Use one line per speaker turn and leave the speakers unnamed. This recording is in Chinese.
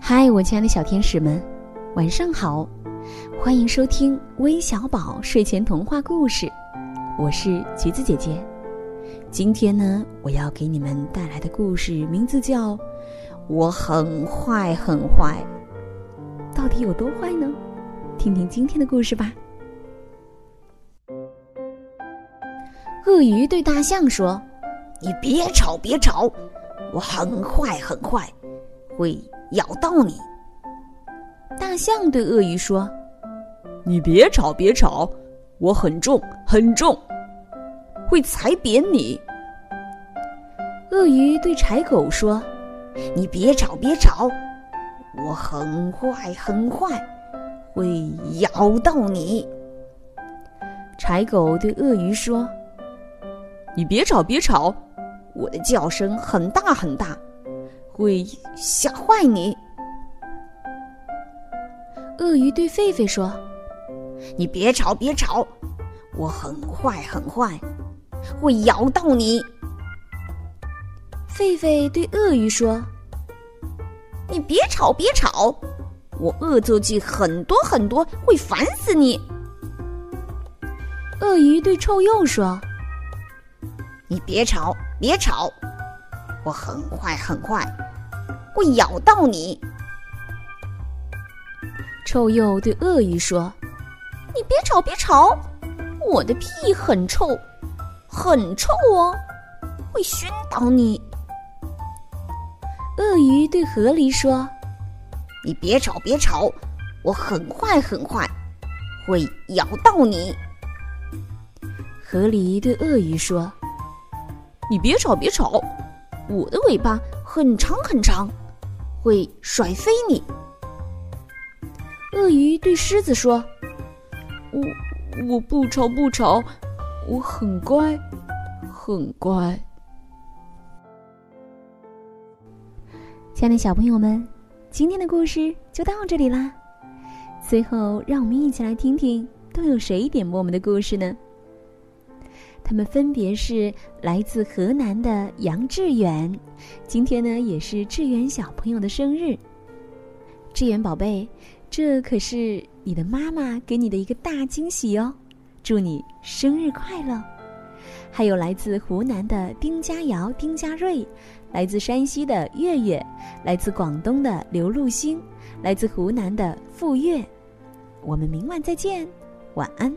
嗨，我亲爱的小天使们，晚上好！欢迎收听微小宝睡前童话故事，我是橘子姐姐。今天呢，我要给你们带来的故事名字叫《我很坏很坏》，到底有多坏呢？听听今天的故事吧。鳄鱼对大象说：“
你别吵，别吵，我很坏很坏，会。”咬到你！
大象对鳄鱼说：“
你别吵，别吵，我很重，很重，会踩扁你。”
鳄鱼对柴狗说：“
你别吵，别吵，我很坏，很坏，会咬到你。”
柴狗对鳄鱼说：“
你别吵，别吵，我的叫声很大很大。”会吓坏你。
鳄鱼对狒狒说：“
你别吵，别吵，我很坏，很坏，会咬到你。”
狒狒对鳄鱼说：“
你别吵，别吵，我恶作剧很多很多，会烦死你。”
鳄鱼对臭鼬说：“
你别吵，别吵。”我很坏，很坏，会咬到你。
臭鼬对鳄鱼说：“
你别吵，别吵，我的屁很臭，很臭哦，会熏倒你。”
鳄鱼对河狸说：“
你别吵，别吵，我很坏，很坏，会咬到你。”
河狸对鳄鱼说：“
你别吵，别吵。”我的尾巴很长很长，会甩飞你。
鳄鱼对狮子说：“
我我不吵不吵，我很乖，很乖。”
亲爱的小朋友们，今天的故事就到这里啦。最后，让我们一起来听听都有谁点播我们的故事呢？他们分别是来自河南的杨志远，今天呢也是志远小朋友的生日。志远宝贝，这可是你的妈妈给你的一个大惊喜哦，祝你生日快乐！还有来自湖南的丁佳瑶、丁佳瑞，来自山西的月月，来自广东的刘露星，来自湖南的傅月。我们明晚再见，晚安。